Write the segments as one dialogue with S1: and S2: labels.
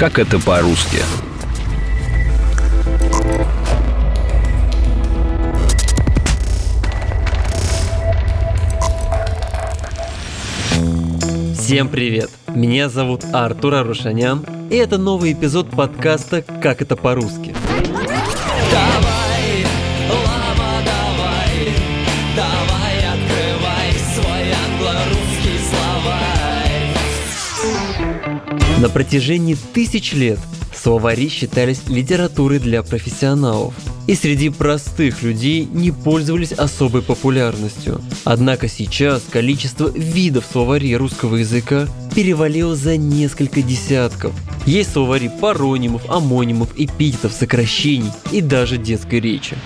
S1: Как это по-русски?
S2: Всем привет! Меня зовут Артур Арушанян, и это новый эпизод подкаста «Как это по-русски».
S3: Давай,
S2: На протяжении тысяч лет словари считались литературой для профессионалов и среди простых людей не пользовались особой популярностью. Однако сейчас количество видов словарей русского языка перевалило за несколько десятков. Есть словари паронимов, амонимов, эпитетов, сокращений и даже детской речи.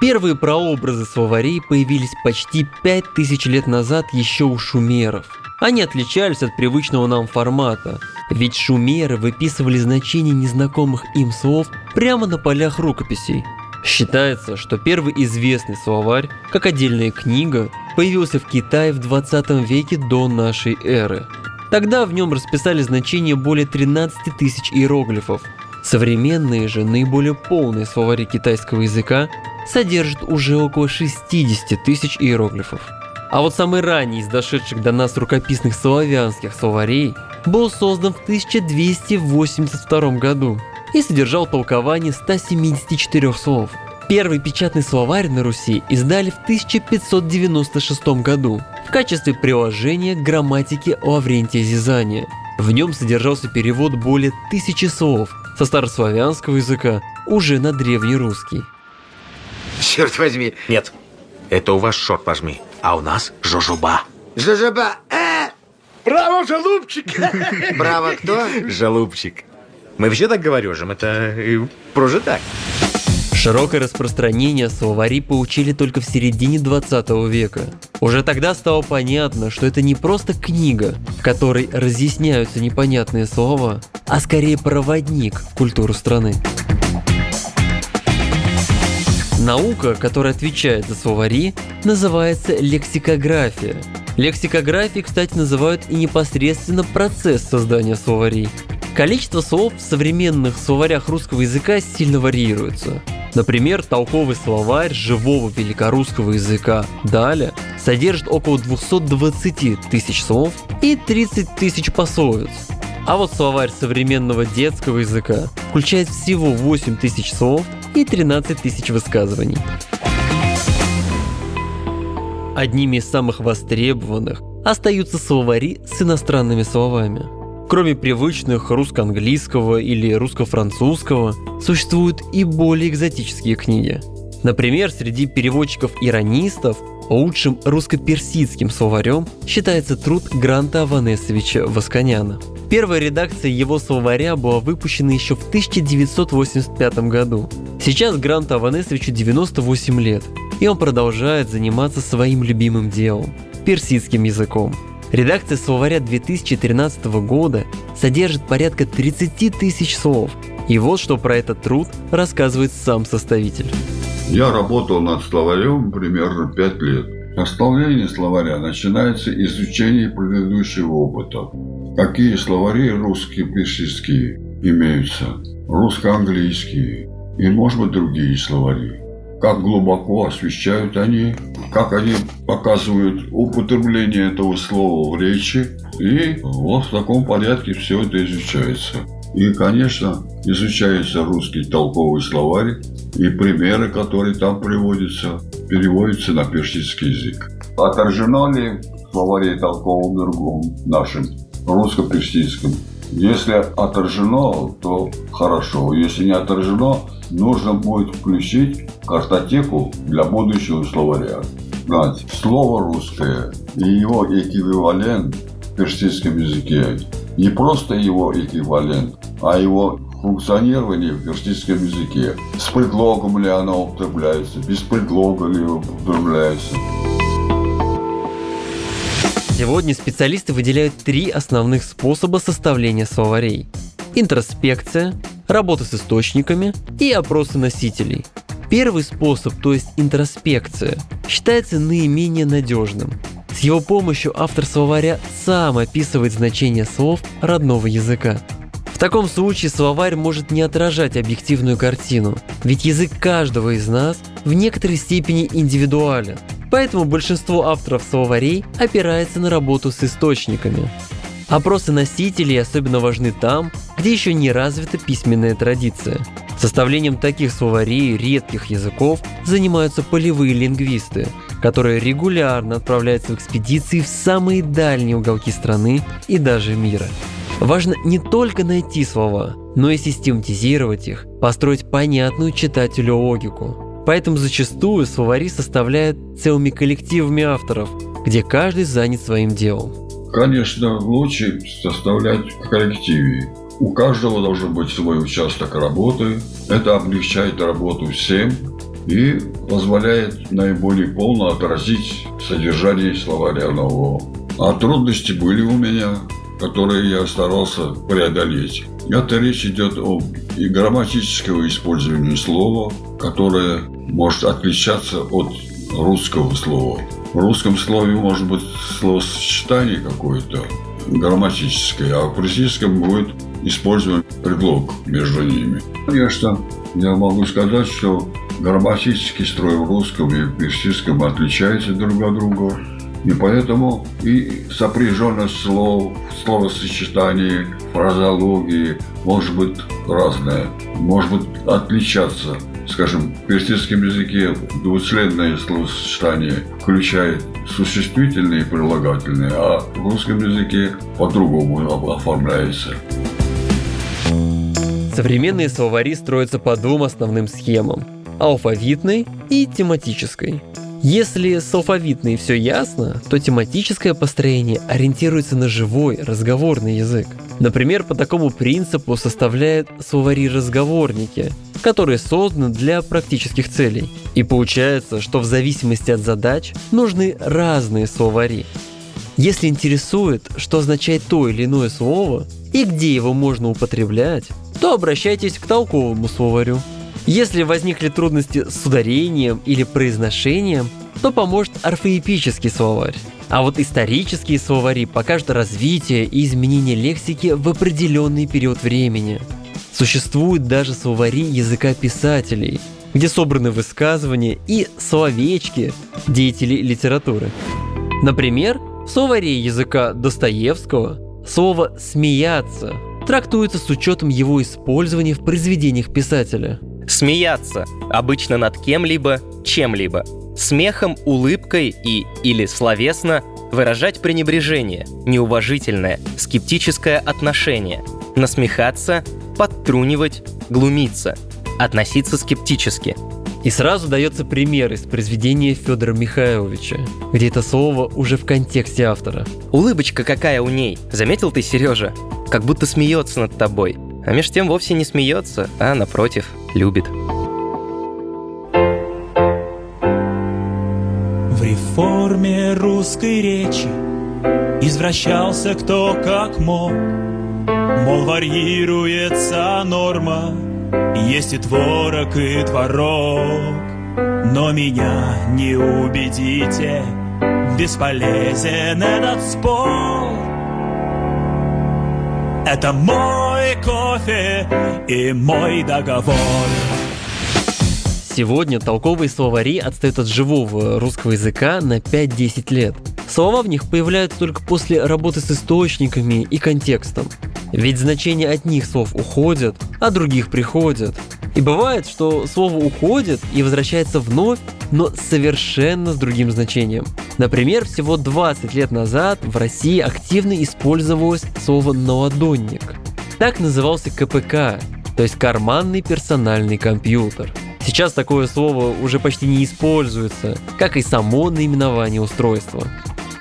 S2: Первые прообразы словарей появились почти 5000 лет назад еще у шумеров. Они отличались от привычного нам формата, ведь шумеры выписывали значения незнакомых им слов прямо на полях рукописей. Считается, что первый известный словарь, как отдельная книга, появился в Китае в 20 веке до нашей эры. Тогда в нем расписали значения более 13 тысяч иероглифов. Современные же наиболее полные словари китайского языка содержат уже около 60 тысяч иероглифов. А вот самый ранний из дошедших до нас рукописных славянских словарей был создан в 1282 году и содержал толкование 174 слов. Первый печатный словарь на Руси издали в 1596 году в качестве приложения к грамматике Лаврентия Зизания. В нем содержался перевод более тысячи слов со старославянского языка уже на древнерусский.
S4: Черт возьми.
S5: Нет, это у вас шорт пожми, а у нас жожоба.
S4: Жожоба. Э!
S5: Браво, голубчик!
S4: Браво кто?
S5: Жалубчик. Мы вообще так говорим, это э, просто так.
S2: Широкое распространение словари получили только в середине 20 века. Уже тогда стало понятно, что это не просто книга, в которой разъясняются непонятные слова, а скорее проводник в культуру страны. Наука, которая отвечает за словари, называется лексикография. Лексикографией, кстати, называют и непосредственно процесс создания словарей. Количество слов в современных словарях русского языка сильно варьируется. Например, толковый словарь живого великорусского языка «Даля» содержит около 220 тысяч слов и 30 тысяч пословиц. А вот словарь современного детского языка включает всего 8 тысяч слов и 13 тысяч высказываний. Одними из самых востребованных остаются словари с иностранными словами. Кроме привычных русско-английского или русско-французского, существуют и более экзотические книги. Например, среди переводчиков-иронистов лучшим русско-персидским словарем считается труд Гранта Аванесовича Восконяна. Первая редакция его словаря была выпущена еще в 1985 году. Сейчас Гранту Аванесовичу 98 лет, и он продолжает заниматься своим любимым делом – персидским языком. Редакция словаря 2013 года содержит порядка 30 тысяч слов. И вот что про этот труд рассказывает сам составитель.
S6: Я работал над словарем примерно 5 лет. Составление словаря начинается изучение предыдущего опыта. Какие словари русские, персидские имеются, русско-английские и, может быть, другие словари. Как глубоко освещают они, как они показывают употребление этого слова в речи. И вот в таком порядке все это изучается. И, конечно, изучается русский толковый словарь, и примеры, которые там приводятся, переводятся на персидский язык. Отражено ли в словаре толковом другом нашим, русско-персидском? Если отражено, то хорошо. Если не отражено, нужно будет включить картотеку для будущего словаря. Знать, слово русское и его эквивалент в персидском языке не просто его эквивалент, а его функционирование в персидском языке. С предлогом ли оно употребляется, без предлога ли употребляется.
S2: Сегодня специалисты выделяют три основных способа составления словарей. Интроспекция, работа с источниками и опросы носителей. Первый способ, то есть интроспекция, считается наименее надежным. С его помощью автор словаря сам описывает значение слов родного языка. таком случае словарь может не отражать объективную картину, ведь язык каждого из нас в некоторой степени индивидуален. Поэтому большинство авторов словарей опирается на работу с источниками. Опросы носителей особенно важны там, где еще не развита письменная традиция. Составлением таких словарей редких языков занимаются полевые лингвисты, которые регулярно отправляются в экспедиции в самые дальние уголки страны и даже мира. Важно не только найти слова, но и систематизировать их, построить понятную читателю логику. Поэтому зачастую словари составляют целыми коллективами авторов, где каждый занят своим делом.
S6: Конечно, лучше составлять в коллективе. У каждого должен быть свой участок работы. Это облегчает работу всем и позволяет наиболее полно отразить содержание словаря нового. А трудности были у меня, которые я старался преодолеть. Это речь идет об и грамматического использования слова, которое может отличаться от русского слова. В русском слове может быть словосочетание какое-то грамматическое, а в российском будет использован предлог между ними. Конечно, я могу сказать, что грамматический строй в русском и персидском отличается друг от друга. И поэтому и сопряженность слов, словосочетаний, фразологии может быть разная, может быть отличаться скажем, в персидском языке двусленное словосочетание включает существительные и прилагательные, а в русском языке по-другому оформляется.
S2: Современные словари строятся по двум основным схемам – алфавитной и тематической. Если с алфавитной все ясно, то тематическое построение ориентируется на живой разговорный язык. Например, по такому принципу составляют словари-разговорники, которые созданы для практических целей. И получается, что в зависимости от задач нужны разные словари. Если интересует, что означает то или иное слово и где его можно употреблять, то обращайтесь к толковому словарю. Если возникли трудности с ударением или произношением, то поможет орфоэпический словарь. А вот исторические словари покажут развитие и изменение лексики в определенный период времени. Существуют даже словари языка писателей, где собраны высказывания и словечки деятелей литературы. Например, в словаре языка Достоевского слово «смеяться» трактуется с учетом его использования в произведениях писателя.
S1: Смеяться обычно над кем-либо, чем-либо. Смехом, улыбкой и или словесно выражать пренебрежение, неуважительное, скептическое отношение. Насмехаться, подтрунивать, глумиться. Относиться скептически.
S2: И сразу дается пример из произведения Федора Михайловича, где это слово уже в контексте автора.
S1: Улыбочка какая у ней, заметил ты, Сережа? Как будто смеется над тобой. А меж тем вовсе не смеется, а напротив, любит.
S3: В реформе русской речи Извращался кто как мог. Мол, варьируется норма Есть и творог, и творог. Но меня не убедите Бесполезен этот спор Это мой кофе и мой договор
S2: Сегодня толковые словари отстают от живого русского языка на 5-10 лет. Слова в них появляются только после работы с источниками и контекстом. Ведь значения одних слов уходят, а других приходят. И бывает, что слово уходит и возвращается вновь, но совершенно с другим значением. Например, всего 20 лет назад в России активно использовалось слово «наладонник». Так назывался КПК, то есть карманный персональный компьютер. Сейчас такое слово уже почти не используется, как и само наименование устройства.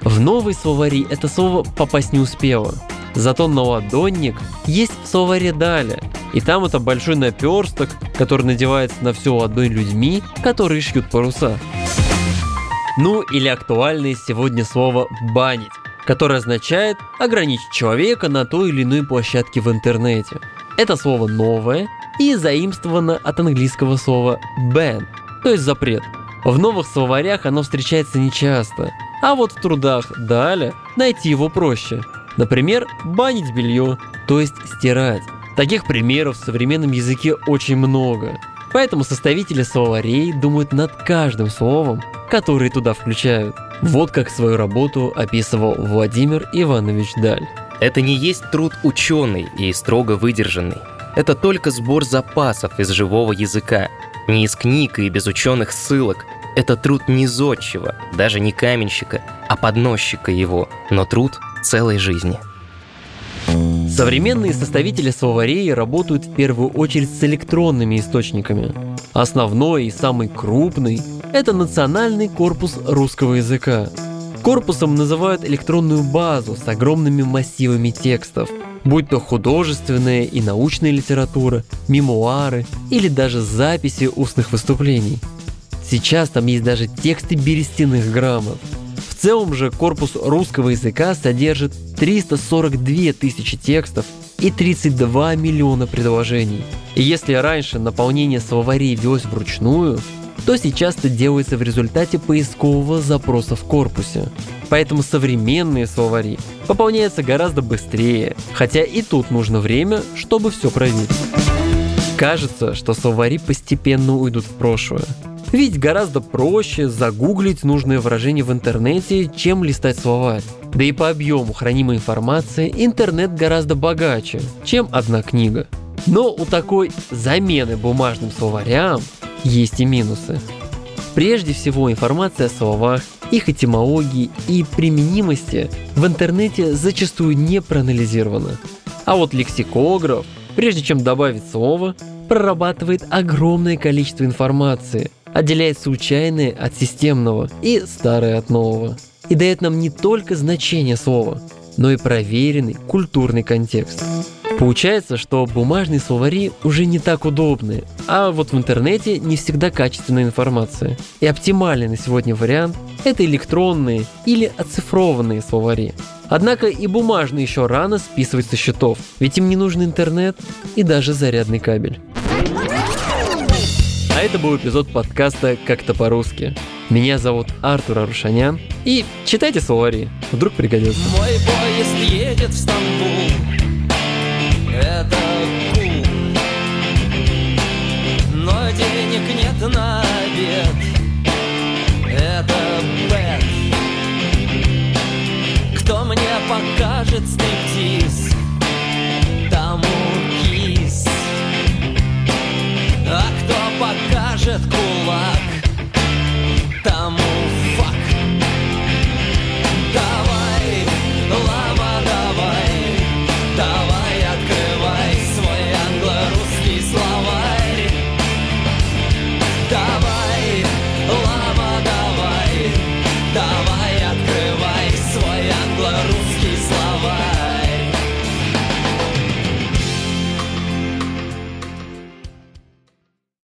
S2: В новый словари это слово попасть не успело. Зато наладонник есть в словаре «Даля», и там это большой наперсток, который надевается на всю ладонь людьми, которые шьют паруса. Ну или актуальное сегодня слово «банить», которое означает ограничить человека на той или иной площадке в интернете. Это слово новое и заимствовано от английского слова ban, то есть запрет. В новых словарях оно встречается нечасто, а вот в трудах далее найти его проще. Например, банить белье, то есть стирать. Таких примеров в современном языке очень много. Поэтому составители словарей думают над каждым словом, которые туда включают. Вот как свою работу описывал Владимир Иванович Даль.
S1: Это не есть труд ученый и строго выдержанный. Это только сбор запасов из живого языка, не из книг и без ученых ссылок. Это труд не зодчего, даже не каменщика, а подносчика его, но труд целой жизни.
S2: Современные составители словарей работают в первую очередь с электронными источниками. Основной и самый крупный – это Национальный корпус русского языка. Корпусом называют электронную базу с огромными массивами текстов, будь то художественная и научная литература, мемуары или даже записи устных выступлений. Сейчас там есть даже тексты берестяных грамот – в целом же корпус русского языка содержит 342 тысячи текстов и 32 миллиона предложений. И если раньше наполнение словарей велось вручную, то сейчас это делается в результате поискового запроса в корпусе. Поэтому современные словари пополняются гораздо быстрее, хотя и тут нужно время, чтобы все проверить. Кажется, что словари постепенно уйдут в прошлое. Ведь гораздо проще загуглить нужное выражение в интернете, чем листать словарь. Да и по объему хранимой информации интернет гораздо богаче, чем одна книга. Но у такой замены бумажным словарям есть и минусы. Прежде всего информация о словах, их этимологии и применимости в интернете зачастую не проанализирована. А вот лексикограф, прежде чем добавить слово, прорабатывает огромное количество информации – отделяет случайное от системного и старое от нового. И дает нам не только значение слова, но и проверенный культурный контекст. Получается, что бумажные словари уже не так удобны, а вот в интернете не всегда качественная информация. И оптимальный на сегодня вариант – это электронные или оцифрованные словари. Однако и бумажные еще рано списывать со счетов, ведь им не нужен интернет и даже зарядный кабель. А это был эпизод подкаста «Как-то по-русски». Меня зовут Артур Арушанян. И читайте словари, вдруг пригодится.
S7: Мой поезд едет в Стамбул.